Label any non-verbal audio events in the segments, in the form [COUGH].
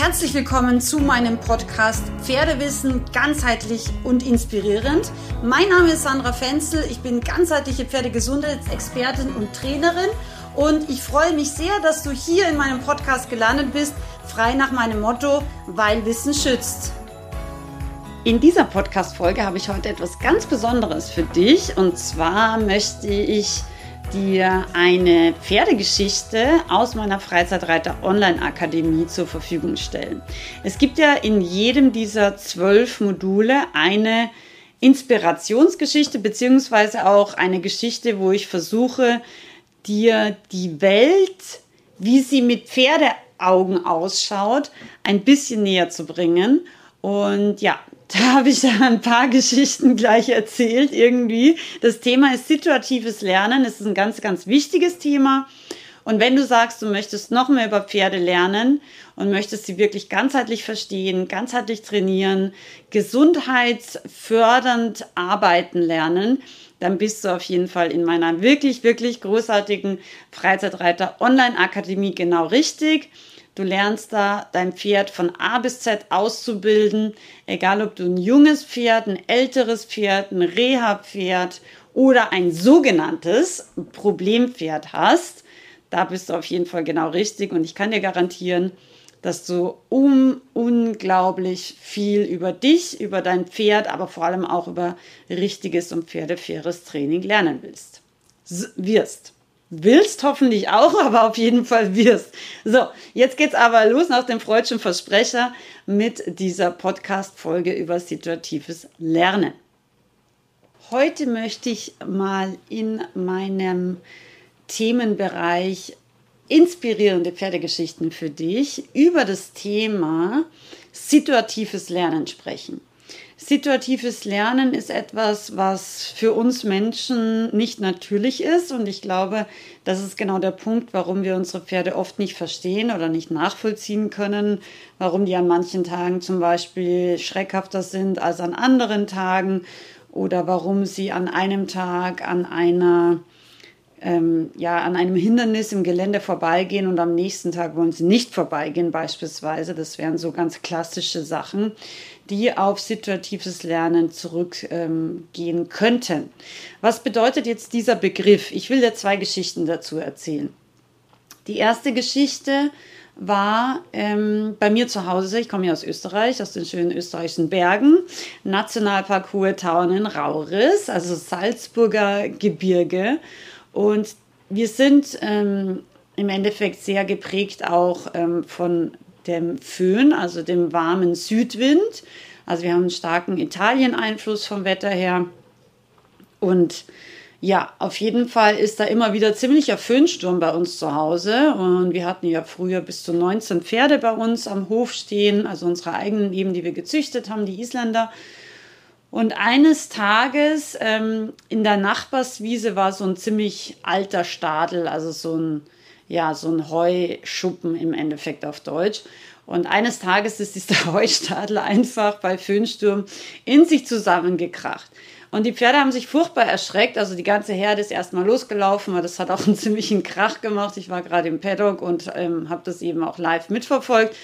Herzlich willkommen zu meinem Podcast Pferdewissen ganzheitlich und inspirierend. Mein Name ist Sandra Fenzel, ich bin ganzheitliche Pferdegesundheitsexpertin und Trainerin und ich freue mich sehr, dass du hier in meinem Podcast gelandet bist, frei nach meinem Motto, weil Wissen schützt. In dieser Podcast-Folge habe ich heute etwas ganz Besonderes für dich und zwar möchte ich dir eine Pferdegeschichte aus meiner Freizeitreiter Online Akademie zur Verfügung stellen. Es gibt ja in jedem dieser zwölf Module eine Inspirationsgeschichte beziehungsweise auch eine Geschichte, wo ich versuche, dir die Welt, wie sie mit Pferdeaugen ausschaut, ein bisschen näher zu bringen. Und ja, [LAUGHS] da habe ich da ein paar Geschichten gleich erzählt irgendwie. Das Thema ist situatives Lernen. Es ist ein ganz, ganz wichtiges Thema. Und wenn du sagst, du möchtest noch mehr über Pferde lernen und möchtest sie wirklich ganzheitlich verstehen, ganzheitlich trainieren, gesundheitsfördernd arbeiten lernen, dann bist du auf jeden Fall in meiner wirklich, wirklich großartigen Freizeitreiter Online Akademie genau richtig. Du lernst da dein Pferd von A bis Z auszubilden, egal ob du ein junges Pferd, ein älteres Pferd, ein Reha-Pferd oder ein sogenanntes Problempferd hast. Da bist du auf jeden Fall genau richtig und ich kann dir garantieren, dass du um unglaublich viel über dich, über dein Pferd, aber vor allem auch über richtiges und pferdefaires Training lernen willst. wirst willst hoffentlich auch, [LAUGHS] aber auf jeden Fall wirst. So, jetzt geht's aber los nach dem freudschen Versprecher mit dieser Podcast-Folge über situatives Lernen. Heute möchte ich mal in meinem Themenbereich inspirierende Pferdegeschichten für dich über das Thema situatives Lernen sprechen. Situatives Lernen ist etwas, was für uns Menschen nicht natürlich ist. Und ich glaube, das ist genau der Punkt, warum wir unsere Pferde oft nicht verstehen oder nicht nachvollziehen können, warum die an manchen Tagen zum Beispiel schreckhafter sind als an anderen Tagen oder warum sie an einem Tag an einer ähm, ja, an einem Hindernis im Gelände vorbeigehen und am nächsten Tag wollen sie nicht vorbeigehen beispielsweise. Das wären so ganz klassische Sachen, die auf situatives Lernen zurückgehen ähm, könnten. Was bedeutet jetzt dieser Begriff? Ich will dir zwei Geschichten dazu erzählen. Die erste Geschichte war ähm, bei mir zu Hause. Ich komme ja aus Österreich, aus den schönen österreichischen Bergen. Nationalpark Hohe Tauern Rauris, also Salzburger Gebirge. Und wir sind ähm, im Endeffekt sehr geprägt auch ähm, von dem Föhn, also dem warmen Südwind. Also wir haben einen starken Italien-Einfluss vom Wetter her. Und ja, auf jeden Fall ist da immer wieder ziemlicher Föhnsturm bei uns zu Hause. Und wir hatten ja früher bis zu 19 Pferde bei uns am Hof stehen, also unsere eigenen eben, die wir gezüchtet haben, die Isländer. Und eines Tages ähm, in der Nachbarswiese war so ein ziemlich alter Stadel, also so ein, ja, so ein Heuschuppen im Endeffekt auf Deutsch. Und eines Tages ist dieser [LAUGHS] Heustadel einfach bei Föhnsturm in sich zusammengekracht. Und die Pferde haben sich furchtbar erschreckt. Also die ganze Herde ist erstmal losgelaufen, weil das hat auch einen [LAUGHS] ziemlichen Krach gemacht. Ich war gerade im Paddock und ähm, habe das eben auch live mitverfolgt.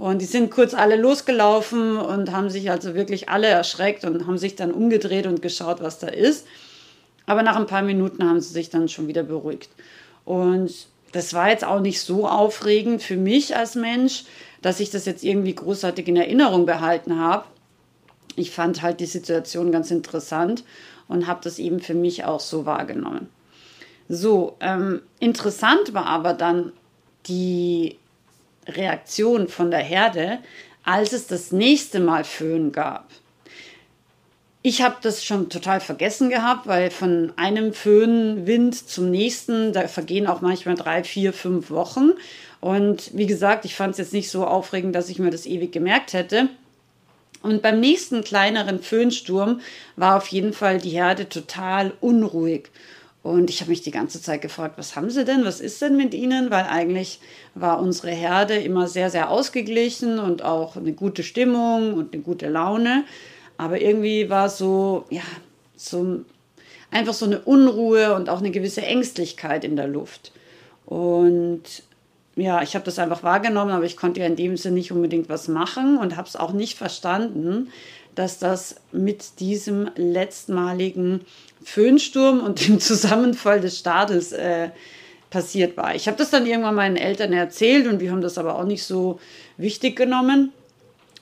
Und die sind kurz alle losgelaufen und haben sich also wirklich alle erschreckt und haben sich dann umgedreht und geschaut, was da ist. Aber nach ein paar Minuten haben sie sich dann schon wieder beruhigt. Und das war jetzt auch nicht so aufregend für mich als Mensch, dass ich das jetzt irgendwie großartig in Erinnerung behalten habe. Ich fand halt die Situation ganz interessant und habe das eben für mich auch so wahrgenommen. So, ähm, interessant war aber dann die Reaktion von der Herde, als es das nächste Mal Föhn gab. Ich habe das schon total vergessen gehabt, weil von einem Föhnwind zum nächsten, da vergehen auch manchmal drei, vier, fünf Wochen. Und wie gesagt, ich fand es jetzt nicht so aufregend, dass ich mir das ewig gemerkt hätte. Und beim nächsten kleineren Föhnsturm war auf jeden Fall die Herde total unruhig. Und ich habe mich die ganze Zeit gefragt, was haben sie denn? Was ist denn mit ihnen? Weil eigentlich war unsere Herde immer sehr, sehr ausgeglichen und auch eine gute Stimmung und eine gute Laune. Aber irgendwie war so, ja, so einfach so eine Unruhe und auch eine gewisse Ängstlichkeit in der Luft. Und ja, ich habe das einfach wahrgenommen, aber ich konnte ja in dem Sinne nicht unbedingt was machen und habe es auch nicht verstanden, dass das mit diesem letztmaligen Föhnsturm und dem Zusammenfall des Stadels äh, passiert war. Ich habe das dann irgendwann meinen Eltern erzählt und die haben das aber auch nicht so wichtig genommen.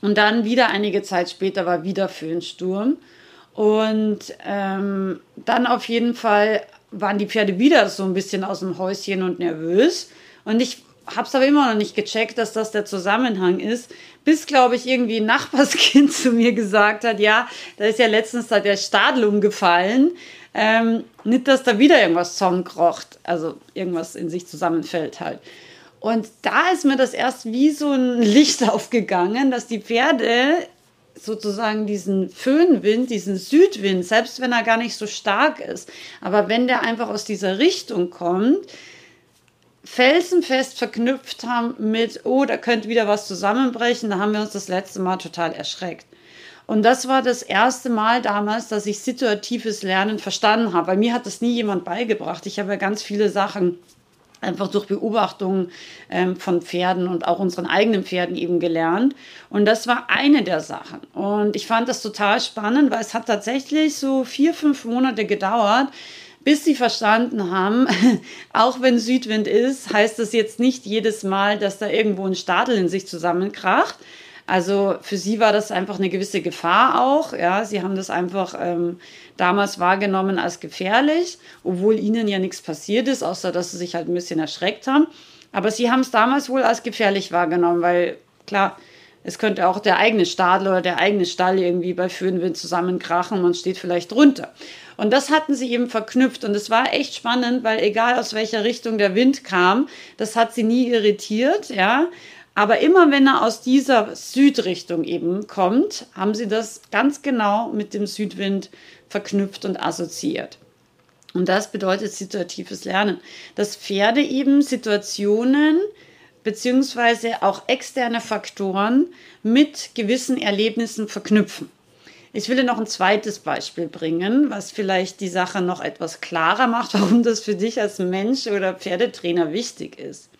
Und dann wieder einige Zeit später war wieder Föhnsturm. Und ähm, dann auf jeden Fall waren die Pferde wieder so ein bisschen aus dem Häuschen und nervös. Und ich habe es aber immer noch nicht gecheckt, dass das der Zusammenhang ist, bis, glaube ich, irgendwie ein Nachbarskind [LAUGHS] zu mir gesagt hat, ja, da ist ja letztens da der Stadel umgefallen. Ähm, nicht, dass da wieder irgendwas zusammenkrocht, also irgendwas in sich zusammenfällt halt. Und da ist mir das erst wie so ein [LAUGHS] Licht aufgegangen, dass die Pferde sozusagen diesen Föhnwind, diesen Südwind, selbst wenn er gar nicht so stark ist, aber wenn der einfach aus dieser Richtung kommt, felsenfest verknüpft haben mit, oh, da könnte wieder was zusammenbrechen, da haben wir uns das letzte Mal total erschreckt. Und das war das erste Mal damals, dass ich situatives Lernen verstanden habe. Bei mir hat das nie jemand beigebracht. Ich habe ja ganz viele Sachen einfach durch Beobachtungen ähm, von Pferden und auch unseren eigenen Pferden eben gelernt. Und das war eine der Sachen. Und ich fand das total spannend, weil es hat tatsächlich so vier, fünf Monate gedauert, bis sie verstanden haben, [LAUGHS] auch wenn Südwind ist, heißt das jetzt nicht jedes Mal, dass da irgendwo ein Stadel in sich zusammenkracht, also für sie war das einfach eine gewisse Gefahr auch. Ja, sie haben das einfach ähm, damals wahrgenommen als gefährlich, obwohl ihnen ja nichts passiert ist, außer dass sie sich halt ein bisschen erschreckt haben. Aber sie haben es damals wohl als gefährlich wahrgenommen, weil klar, es könnte auch der eigene Stadel oder der eigene Stall irgendwie bei Föhnwind zusammenkrachen und man steht vielleicht drunter. Und das hatten sie eben verknüpft und es war echt spannend, weil egal aus welcher Richtung der Wind kam, das hat sie nie irritiert, ja. Aber immer wenn er aus dieser Südrichtung eben kommt, haben sie das ganz genau mit dem Südwind verknüpft und assoziiert. Und das bedeutet situatives Lernen, dass Pferde eben Situationen beziehungsweise auch externe Faktoren mit gewissen Erlebnissen verknüpfen. Ich will dir noch ein zweites Beispiel bringen, was vielleicht die Sache noch etwas klarer macht, [LAUGHS] warum das für dich als Mensch oder Pferdetrainer wichtig ist.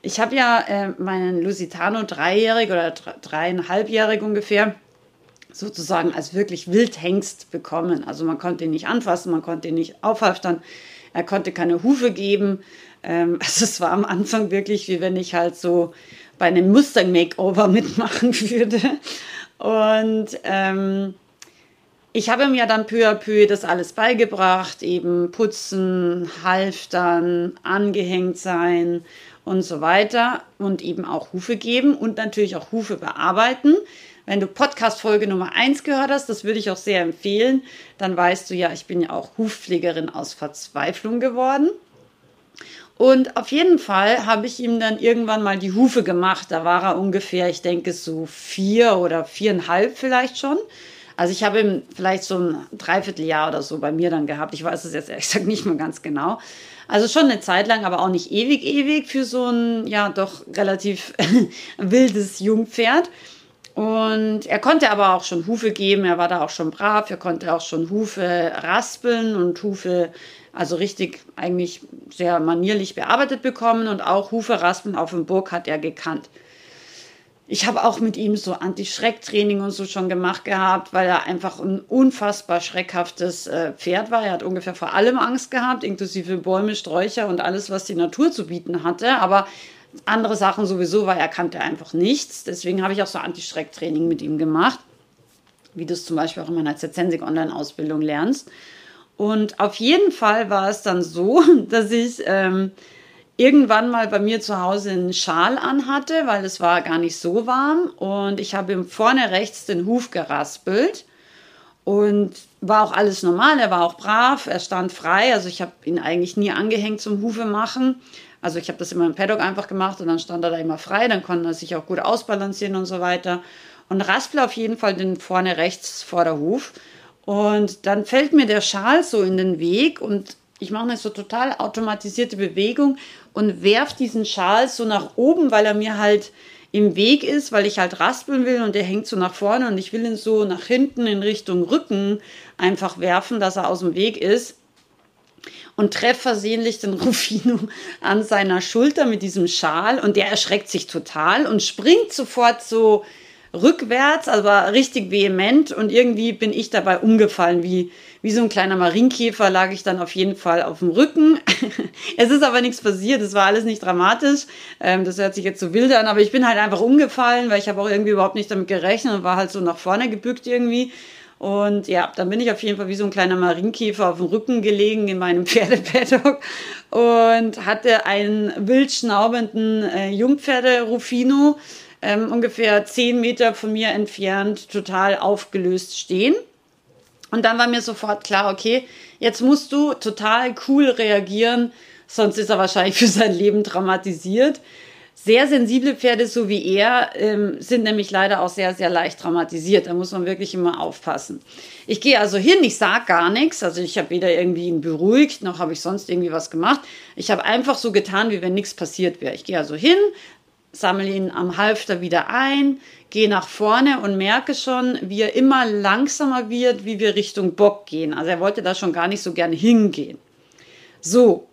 Ich habe ja äh, meinen Lusitano dreijährig oder dreieinhalbjährig ungefähr sozusagen als wirklich Wildhengst bekommen. Also man konnte ihn nicht anfassen, man konnte ihn nicht aufhalftern, er konnte keine Hufe geben. Ähm, [LAUGHS] also es war am Anfang wirklich, wie wenn ich halt so bei einem Mustang-Makeover [LAUGHS] mitmachen würde. Und ähm, ich habe ja dann peu à peu das alles beigebracht, eben putzen, halftern, angehängt sein und so weiter und eben auch Hufe geben und natürlich auch Hufe bearbeiten. Wenn du Podcast-Folge Nummer 1 gehört hast, das würde ich auch sehr empfehlen, dann weißt du ja, ich bin ja auch Hufpflegerin aus Verzweiflung geworden. Und auf jeden Fall habe ich ihm dann irgendwann mal die Hufe gemacht. Da war er ungefähr, ich denke, so vier oder viereinhalb vielleicht schon. Also ich habe ihm vielleicht so ein Dreivierteljahr oder so bei mir dann gehabt. Ich weiß es jetzt ehrlich gesagt nicht mehr ganz genau. Also schon eine Zeit lang, aber auch nicht ewig, ewig für so ein, ja, doch relativ [LAUGHS] wildes Jungpferd. Und er konnte aber auch schon Hufe geben, er war da auch schon brav, er konnte auch schon Hufe raspeln und Hufe, also richtig eigentlich sehr manierlich bearbeitet bekommen und auch Hufe raspeln auf dem Burg hat er gekannt ich habe auch mit ihm so Anti-Schreck-Training und so schon gemacht gehabt, weil er einfach ein unfassbar schreckhaftes äh, Pferd war. Er hat ungefähr vor allem Angst gehabt, inklusive Bäume, Sträucher und alles, was die Natur zu bieten hatte. Aber andere Sachen sowieso, weil er kannte einfach nichts. Deswegen habe ich auch so Anti-Schreck-Training mit ihm gemacht, wie du es zum Beispiel auch in meiner Zensig Online-Ausbildung lernst. Und auf jeden Fall war es dann so, [LAUGHS] dass ich ähm, irgendwann mal bei mir zu Hause einen Schal anhatte, weil es war gar nicht so warm. Und ich habe ihm vorne rechts den Huf geraspelt. Und war auch alles normal, er war auch brav, er stand frei. Also ich habe ihn eigentlich nie angehängt zum Hufe machen. Also ich habe das immer im Paddock einfach gemacht und dann stand er da immer frei, dann konnte er sich auch gut ausbalancieren und so weiter. Und raspel auf jeden Fall den vorne rechts Vorderhuf. Und dann fällt mir der Schal so in den Weg und ich mache eine so total automatisierte Bewegung und werf diesen Schal so nach oben, weil er mir halt im Weg ist, weil ich halt raspeln will und der hängt so nach vorne und ich will ihn so nach hinten in Richtung Rücken einfach werfen, dass er aus dem Weg ist. Und treffe versehentlich den [LAUGHS] Rufino an seiner Schulter mit diesem Schal und der erschreckt sich total und springt sofort so rückwärts, also richtig vehement und irgendwie bin ich dabei umgefallen, wie, wie so ein kleiner Marienkäfer lag ich dann auf jeden Fall auf dem Rücken. [LAUGHS] es ist aber nichts passiert, es war alles nicht dramatisch, ähm, das hört sich jetzt so wild an, aber ich bin halt einfach umgefallen, weil ich habe auch irgendwie überhaupt nicht damit gerechnet und war halt so nach vorne gebückt irgendwie und ja, dann bin ich auf jeden Fall wie so ein kleiner Marienkäfer auf dem Rücken gelegen in meinem [LAUGHS] Pferdepaddock und hatte einen wild schnaubenden äh, Jungpferde Rufino ähm, ungefähr zehn Meter von mir entfernt total aufgelöst stehen. Und dann war mir sofort klar, okay, jetzt musst du total cool reagieren, sonst ist er wahrscheinlich für sein Leben traumatisiert. Sehr sensible Pferde, so wie er, ähm, sind nämlich leider auch sehr, sehr leicht traumatisiert. Da muss man wirklich immer aufpassen. Ich gehe also hin, ich sage gar nichts. Also ich habe weder irgendwie ihn beruhigt, noch habe ich sonst irgendwie was gemacht. Ich habe einfach so getan, wie wenn nichts passiert wäre. Ich gehe also hin, sammle ihn am Halfter wieder ein, gehe nach vorne und merke schon, wie er immer langsamer wird, wie wir Richtung Bock gehen. Also er wollte da schon gar nicht so gerne hingehen. So,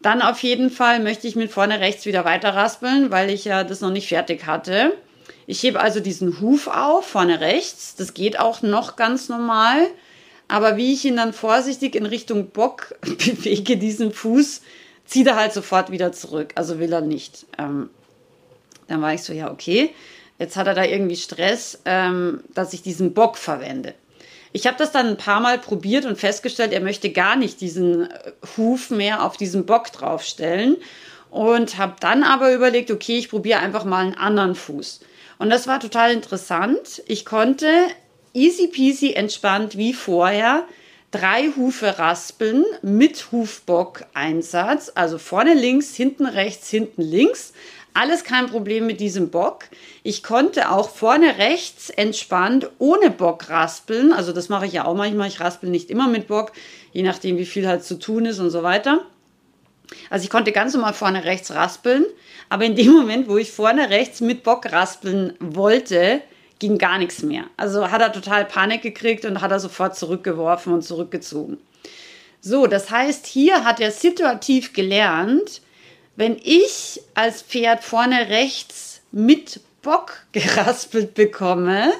dann auf jeden Fall möchte ich mit vorne rechts wieder weiter raspeln, weil ich ja das noch nicht fertig hatte. Ich hebe also diesen Huf auf, vorne rechts. Das geht auch noch ganz normal. Aber wie ich ihn dann vorsichtig in Richtung Bock [LAUGHS] bewege, diesen Fuß, zieht er halt sofort wieder zurück. Also will er nicht. Ähm, dann war ich so, ja, okay. Jetzt hat er da irgendwie Stress, ähm, dass ich diesen Bock verwende. Ich habe das dann ein paar Mal probiert und festgestellt, er möchte gar nicht diesen äh, Huf mehr auf diesen Bock draufstellen. Und habe dann aber überlegt, okay, ich probiere einfach mal einen anderen Fuß. Und das war total interessant. Ich konnte easy peasy entspannt wie vorher drei Hufe raspeln mit Hufbock-Einsatz. Also vorne links, hinten rechts, hinten links. Alles kein Problem mit diesem Bock. Ich konnte auch vorne rechts entspannt ohne Bock raspeln. Also das mache ich ja auch manchmal. Ich raspel nicht immer mit Bock, je nachdem, wie viel halt zu tun ist und so weiter. Also ich konnte ganz normal vorne rechts raspeln, aber in dem Moment, wo ich vorne rechts mit Bock raspeln wollte, ging gar nichts mehr. Also hat er total Panik gekriegt und hat er sofort zurückgeworfen und zurückgezogen. So, das heißt, hier hat er situativ gelernt, wenn ich als Pferd vorne rechts mit Bock geraspelt bekomme,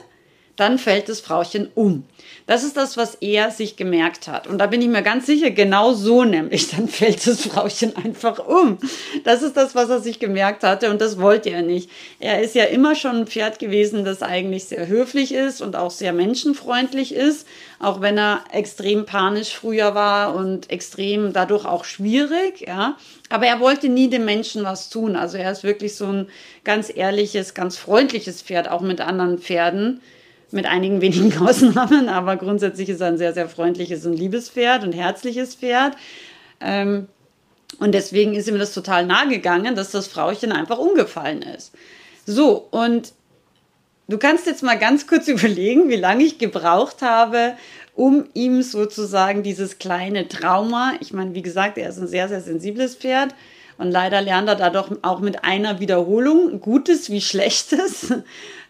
dann fällt das Frauchen um. Das ist das, was er sich gemerkt hat. Und da bin ich mir ganz sicher, genau so nämlich, dann [LAUGHS] fällt das Frauchen einfach um. Das ist das, was er sich gemerkt hatte und das wollte er nicht. Er ist ja immer schon ein Pferd gewesen, das eigentlich sehr höflich ist und auch sehr menschenfreundlich ist, auch wenn er extrem panisch früher war und extrem dadurch auch schwierig, ja. Aber er wollte nie dem Menschen was tun. Also er ist wirklich so ein ganz ehrliches, ganz freundliches Pferd, auch mit anderen Pferden mit einigen wenigen [LAUGHS] Ausnahmen, aber grundsätzlich ist er ein sehr, sehr freundliches und liebes Pferd und herzliches Pferd. Ähm, und deswegen ist ihm das total nahe gegangen, dass das Frauchen einfach umgefallen ist. So, und du kannst jetzt mal ganz kurz [LAUGHS] überlegen, wie lange ich gebraucht habe, um ihm sozusagen dieses kleine Trauma, ich meine, wie gesagt, er ist ein sehr, sehr sensibles Pferd, und leider lernt er da doch auch mit einer Wiederholung, Gutes wie Schlechtes.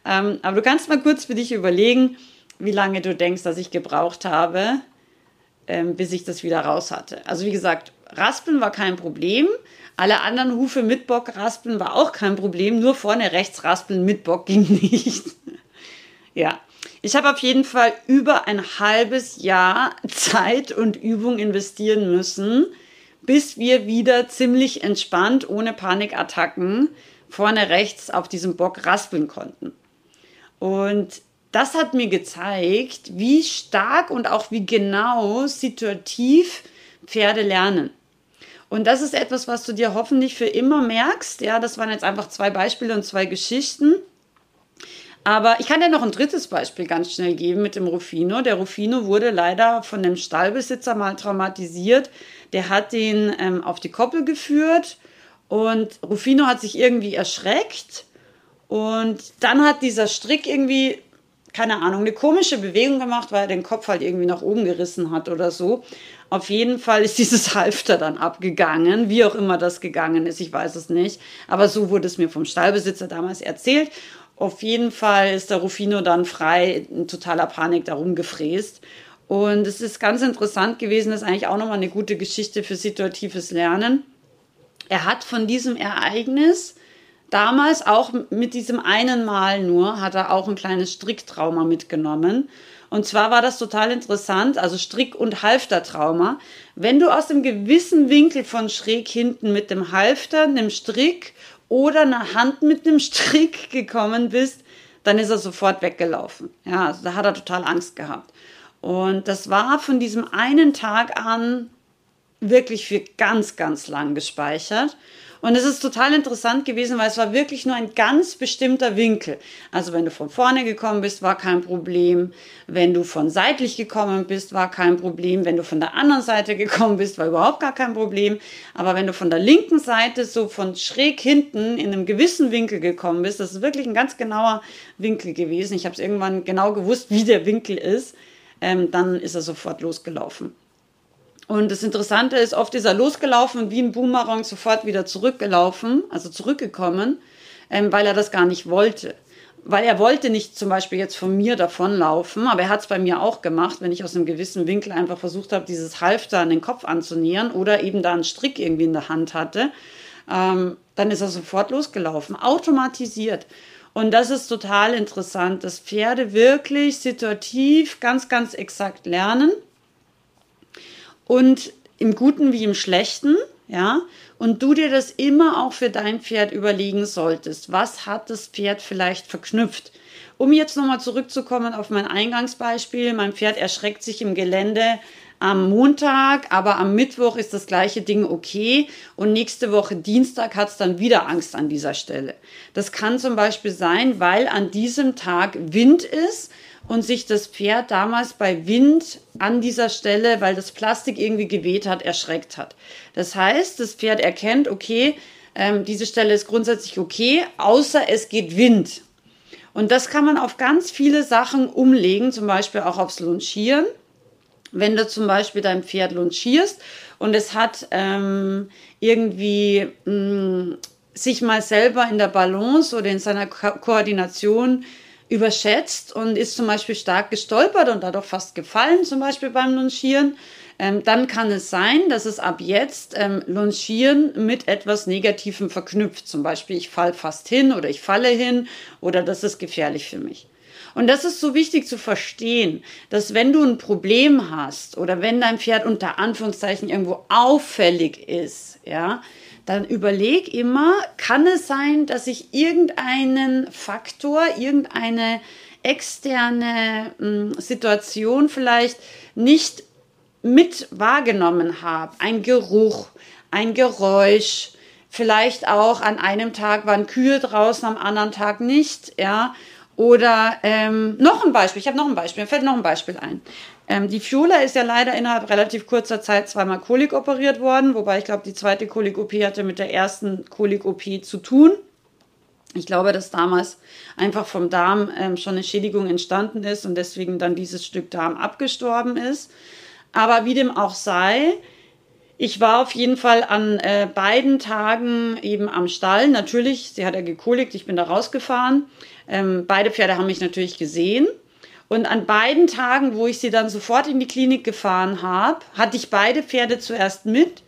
Ähm, aber du kannst mal kurz für dich überlegen, wie lange du denkst, dass ich gebraucht habe, ähm, bis ich das wieder raus hatte. Also wie gesagt, Raspeln war kein Problem. Alle anderen Hufe mit Bock raspeln war auch kein Problem. Nur vorne rechts raspeln mit Bock [LAUGHS] ging nicht. ja. Ich habe auf jeden Fall über ein halbes Jahr Zeit und Übung investieren müssen, bis wir wieder ziemlich entspannt, ohne Panikattacken, vorne rechts auf diesem Bock raspeln konnten. Und das hat mir gezeigt, wie stark und auch wie genau situativ Pferde lernen. Und das ist etwas, was du dir hoffentlich für immer merkst. Ja, das waren jetzt einfach zwei Beispiele und zwei Geschichten. Aber ich kann dir noch ein drittes Beispiel ganz schnell geben mit dem Rufino. Der Rufino wurde leider von dem Stallbesitzer mal traumatisiert. Der hat ihn ähm, auf die Koppel geführt und Rufino hat sich irgendwie erschreckt und dann hat dieser Strick irgendwie, keine Ahnung, eine komische Bewegung gemacht, weil er den Kopf halt irgendwie nach oben gerissen hat oder so. Auf jeden Fall ist [LAUGHS] dieses Halfter dann abgegangen, wie auch immer das gegangen ist, ich weiß es nicht. Aber so wurde es mir vom Stallbesitzer damals erzählt. Auf jeden Fall ist der Rufino dann frei, in totaler Panik darum gefräst. Und es ist ganz interessant gewesen, das ist eigentlich auch nochmal eine gute Geschichte für situatives Lernen. Er hat von diesem Ereignis damals auch mit diesem einen Mal nur, hat er auch ein kleines Stricktrauma mitgenommen. Und zwar war das total interessant, also Strick- und Halftertrauma. Wenn du aus einem gewissen Winkel von schräg hinten mit dem Halfter, einem Strick oder einer Hand mit einem [LAUGHS] Strick gekommen bist, dann ist er sofort weggelaufen. Ja, also da hat er total Angst gehabt. Und das war von diesem einen Tag an wirklich für ganz, ganz lang gespeichert. Und es ist total interessant gewesen, weil es war wirklich nur ein ganz bestimmter Winkel. Also wenn du von vorne gekommen bist, war kein Problem. Wenn du von seitlich gekommen bist, war kein Problem. Wenn du von der anderen Seite gekommen bist, war überhaupt gar kein Problem. Aber wenn du von der linken Seite so von schräg hinten in einem gewissen Winkel gekommen bist, das ist wirklich ein ganz genauer Winkel gewesen. Ich habe es irgendwann genau gewusst, wie der Winkel ist. Ähm, dann ist er sofort losgelaufen. Und das Interessante ist, oft ist er losgelaufen und wie ein Boomerang sofort wieder zurückgelaufen, also zurückgekommen, ähm, weil er das gar nicht wollte. Weil er wollte nicht zum Beispiel jetzt von mir davonlaufen, aber er hat es bei mir auch gemacht, wenn ich aus einem gewissen Winkel einfach versucht habe, dieses Halfter an den Kopf anzunähern oder eben da einen Strick irgendwie in der Hand hatte, ähm, dann ist er sofort losgelaufen, automatisiert. Und das ist total interessant, dass Pferde wirklich situativ ganz, ganz exakt lernen und im Guten wie im Schlechten, ja, und du dir das immer auch für dein Pferd überlegen solltest. Was hat das Pferd vielleicht verknüpft? Um jetzt nochmal zurückzukommen auf mein Eingangsbeispiel, mein Pferd erschreckt sich im Gelände am Montag, aber am Mittwoch ist das gleiche Ding okay und nächste Woche Dienstag hat es dann wieder Angst an dieser Stelle. Das kann zum Beispiel sein, weil an diesem Tag Wind ist und sich das Pferd damals bei Wind an dieser Stelle, weil das Plastik irgendwie geweht hat, erschreckt hat. Das heißt, das Pferd erkennt, okay, ähm, diese Stelle ist grundsätzlich okay, außer es geht Wind. Und das kann man auf ganz viele Sachen umlegen, zum Beispiel auch aufs Lunchieren. Wenn du zum Beispiel dein Pferd lunchierst und es hat ähm, irgendwie mh, mm, sich mal selber in der Balance oder in seiner Ko Koordination überschätzt und ist zum Beispiel stark gestolpert und dadurch fast gefallen, zum Beispiel beim Lunchieren, ähm, dann kann es sein, dass es ab jetzt ähm, Lunchieren mit etwas Negativem verknüpft. Zum Beispiel, ich falle fast hin oder ich falle hin oder das ist gefährlich für mich. Und das ist so wichtig zu verstehen, dass wenn du ein Problem hast oder wenn dein Pferd unter Anführungszeichen irgendwo auffällig ist, ja, dann überleg immer, kann es sein, dass ich irgendeinen Faktor, irgendeine externe hm, Situation vielleicht nicht mit wahrgenommen habe. Ein Geruch, ein Geräusch, vielleicht auch an einem Tag waren Kühe draußen, am anderen Tag nicht, ja. Oder ähm, noch ein Beispiel, ich habe noch ein Beispiel, mir fällt noch ein Beispiel ein. Ähm, die Fiola ist ja leider innerhalb relativ kurzer Zeit zweimal Kolik operiert worden, wobei ich glaube, die zweite Kolik-OP hatte mit der ersten Kolik-OP zu tun. Ich glaube, dass damals einfach vom Darm ähm, schon eine Schädigung entstanden ist und deswegen dann dieses Stück Darm abgestorben ist. Aber wie dem auch sei, ich war auf jeden Fall an äh, beiden Tagen eben am Stall. Natürlich, sie hat ja gekolikt, ich bin da rausgefahren. Ähm, beide Pferde haben mich natürlich gesehen. Und an beiden Tagen, wo ich sie dann sofort in die Klinik gefahren habe, hatte ich beide Pferde zuerst mit.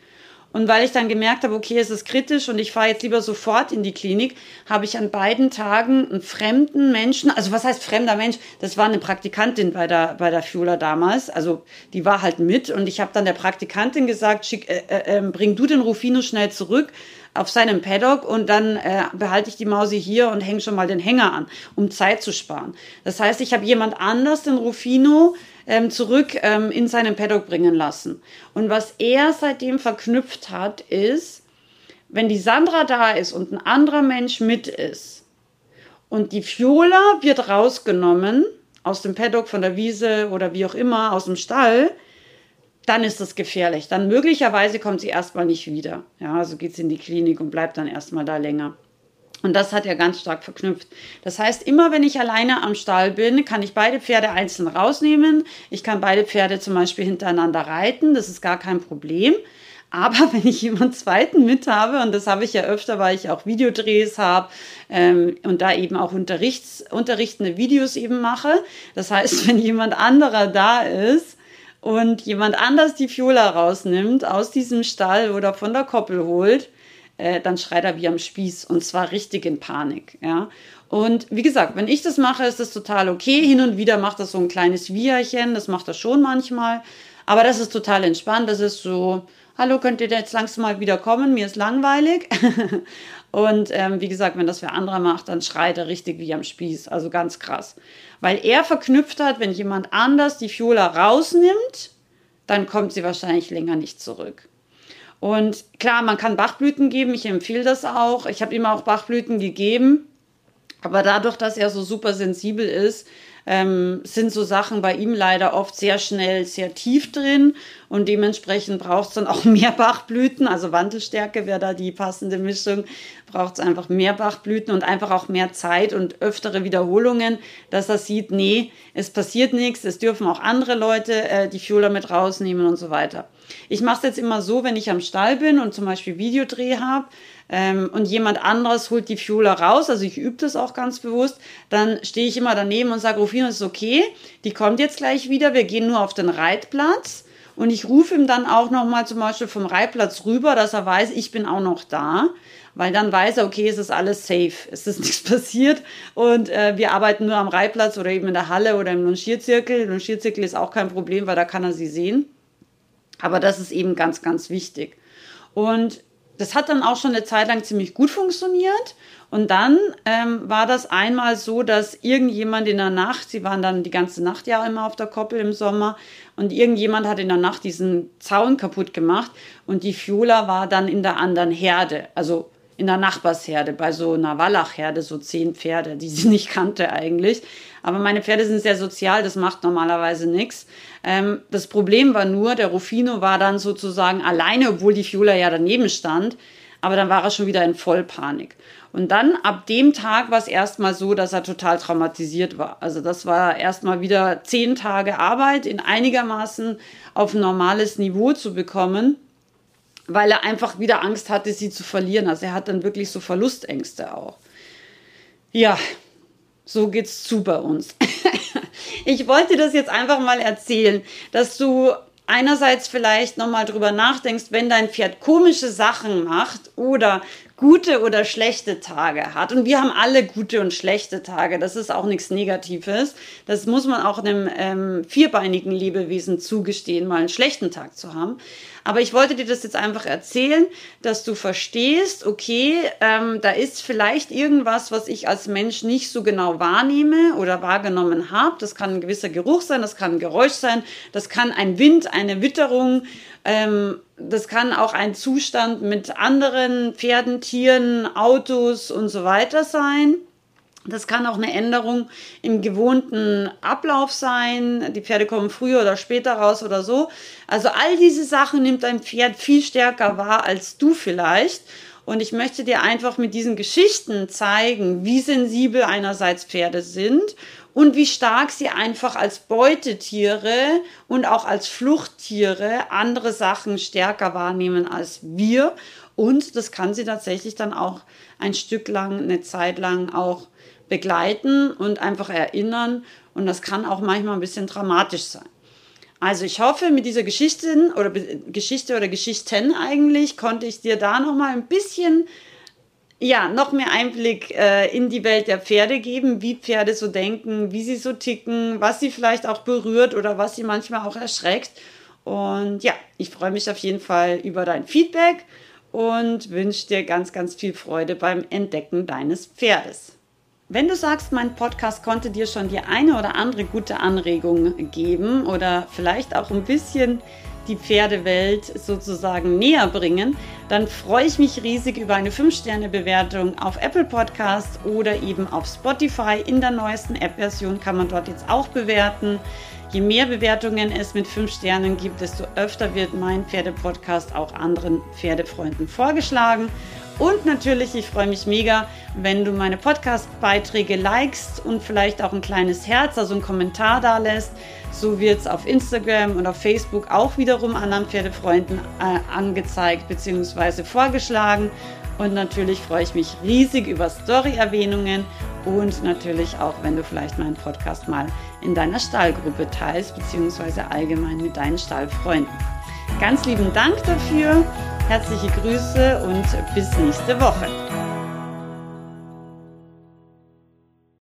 Und weil ich dann gemerkt habe, okay, es ist kritisch und ich fahre jetzt lieber sofort in die Klinik, habe ich an beiden Tagen einen fremden Menschen, also was heißt fremder Mensch? Das war eine Praktikantin bei der, bei der Fula damals, also die war halt mit und ich habe dann der Praktikantin gesagt, schick, äh, äh, ähm, bring du den Rufino schnell zurück, auf seinem Paddock und dann äh, behalte ich die Mausi hier und hänge schon mal den Hänger an, um Zeit zu sparen. Das heißt, ich habe jemand anders, den Rufino, ähm, zurück ähm, in seinen Paddock bringen lassen. Und was er seitdem verknüpft hat, ist, wenn die Sandra da ist und ein anderer Mensch mit ist und die Fiola wird rausgenommen aus dem Paddock von der Wiese oder wie auch immer aus dem Stall, dann ist das gefährlich. Dann möglicherweise kommt sie erstmal nicht wieder. Ja, also geht sie in die Klinik und bleibt dann erstmal da länger. Und das hat er ganz stark verknüpft. Das heißt, immer wenn ich alleine am Stall bin, kann ich beide Pferde einzeln rausnehmen. Ich kann beide Pferde zum Beispiel hintereinander reiten. Das ist gar kein Problem. Aber [LAUGHS] wenn ich jemanden zweiten mit habe, und das habe ich ja öfter, weil ich auch Videodrehs habe ähm, und da eben auch unterrichtende Videos eben mache. Das heißt, [LAUGHS] wenn jemand anderer da ist, und jemand anders die Fiola rausnimmt, aus diesem Stall oder von der Koppel holt, äh, dann schreit er wie am Spieß und zwar richtig in Panik. Ja? Und wie gesagt, wenn ich das mache, ist das total okay. Hin und wieder macht das so ein kleines Wieherchen, das macht er schon manchmal. Aber das ist total entspannt. Das ist so, hallo, könnt ihr jetzt langsam mal wieder kommen? Mir ist langweilig. [LAUGHS] und ähm, wie gesagt, wenn das wer anderer macht, dann schreit er richtig wie am Spieß. Also ganz krass. Weil er verknüpft hat, wenn jemand anders die Fiola rausnimmt, dann kommt sie wahrscheinlich länger nicht zurück. Und klar, man kann Bachblüten geben. Ich empfehle das auch. Ich habe ihm auch Bachblüten gegeben. Aber dadurch, dass er so super sensibel ist, ähm, sind so Sachen bei ihm leider oft sehr schnell sehr tief drin und dementsprechend braucht es dann auch [LAUGHS] mehr Bachblüten. Also Wandelstärke wäre da die passende Mischung. Braucht es einfach mehr Bachblüten und einfach auch mehr Zeit und öftere Wiederholungen, dass er sieht, nee, es passiert nichts, es dürfen auch andere Leute äh, die Fiola mit rausnehmen und so weiter. Ich mache es jetzt immer so, wenn ich am Stall bin und zum Beispiel Videodreh habe, ähm, und jemand anderes holt die Fiola raus, also ich übe das auch ganz bewusst, dann stehe ich immer daneben und sage, Rufino, ist okay, die kommt jetzt gleich wieder, wir gehen nur auf den Reitplatz. Und ich rufe ihm dann auch nochmal zum Beispiel vom Reitplatz rüber, dass er weiß, ich bin auch noch da. Weil dann weiß er, okay, es ist alles safe, es ist [LAUGHS] nichts passiert und äh, wir arbeiten nur am Reitplatz oder eben in der Halle oder im Longierzirkel. Longierzirkel ist auch kein Problem, weil da kann er sie sehen. Aber das ist eben ganz, ganz wichtig. Und das hat dann auch schon eine Zeit lang ziemlich gut funktioniert. Und dann ähm, war das einmal so, dass irgendjemand in der Nacht, sie waren dann die ganze Nacht ja immer auf der Koppel im Sommer, und irgendjemand hat in der Nacht diesen Zaun kaputt gemacht und die Fiola war dann in der anderen Herde, also in der Nachbarsherde, bei so einer Wallachherde, so zehn Pferde, die sie [LAUGHS] nicht kannte eigentlich. Aber meine Pferde sind sehr sozial, das macht normalerweise nichts. Ähm, das Problem war nur, der Rufino war dann sozusagen alleine, obwohl die Fiola ja daneben stand. Aber dann war er schon wieder in Vollpanik. Und dann ab dem Tag war es erstmal so, dass er total traumatisiert war. Also das war erstmal wieder zehn Tage Arbeit, in einigermaßen auf ein normales Niveau zu bekommen, weil er einfach wieder Angst hatte, sie zu verlieren. Also er hat dann wirklich so Verlustängste auch. Ja, so geht's zu bei uns. [LAUGHS] ich wollte das jetzt einfach mal erzählen, dass du einerseits vielleicht nochmal drüber nachdenkst, wenn dein Pferd komische Sachen macht oder gute oder schlechte Tage hat. Und wir haben alle gute und schlechte Tage. Das ist auch nichts Negatives. Das muss man auch einem ähm, vierbeinigen Lebewesen zugestehen, mal einen schlechten Tag zu haben. Aber ich wollte dir das jetzt einfach erzählen, dass du verstehst, okay, ähm, da ist vielleicht irgendwas, was ich als Mensch nicht so genau wahrnehme oder wahrgenommen habe. Das kann ein gewisser Geruch sein, das kann ein Geräusch sein, das kann ein Wind, eine Witterung, ähm, das kann auch ein Zustand mit anderen Pferden, Tieren, Autos und so weiter sein. Das kann auch eine Änderung im gewohnten Ablauf sein. Die Pferde kommen früher oder später raus oder so. Also all diese Sachen nimmt ein Pferd viel stärker wahr als du vielleicht. Und ich möchte dir einfach mit diesen Geschichten zeigen, wie sensibel einerseits Pferde sind und wie stark sie einfach als Beutetiere und auch als Fluchttiere andere Sachen stärker wahrnehmen als wir. Und das kann sie tatsächlich dann auch ein Stück lang, eine Zeit lang auch begleiten und einfach erinnern. Und das kann auch manchmal ein bisschen dramatisch sein. Also ich hoffe, mit dieser Geschichte oder Geschichte oder Geschichten eigentlich konnte ich dir da noch mal ein bisschen ja, noch mehr Einblick äh, in die Welt der Pferde geben, wie Pferde so denken, wie sie so ticken, was sie vielleicht auch berührt oder was sie manchmal auch erschreckt. Und ja, ich freue mich auf jeden Fall über dein Feedback und wünsche dir ganz, ganz viel Freude beim Entdecken deines Pferdes. Wenn du sagst, mein Podcast konnte dir schon die eine oder andere gute Anregung geben oder vielleicht auch ein bisschen die Pferdewelt sozusagen näher bringen, dann freue ich mich riesig über eine 5-Sterne-Bewertung auf Apple Podcast oder eben auf Spotify. In der neuesten App-Version kann man dort jetzt auch bewerten. Je mehr Bewertungen es mit 5 Sternen gibt, desto öfter wird mein Pferdepodcast auch anderen Pferdefreunden vorgeschlagen. Und natürlich, ich freue mich mega, wenn du meine Podcast-Beiträge likest und vielleicht auch ein kleines Herz, also einen Kommentar da lässt. So wird es auf Instagram und auf Facebook auch wiederum anderen Pferdefreunden äh, angezeigt bzw. vorgeschlagen. Und natürlich freue ich mich riesig über Story-Erwähnungen und natürlich auch, wenn du vielleicht meinen Podcast mal in deiner Stallgruppe teilst, beziehungsweise allgemein mit deinen Stallfreunden. Ganz lieben Dank dafür, herzliche Grüße und bis nächste Woche.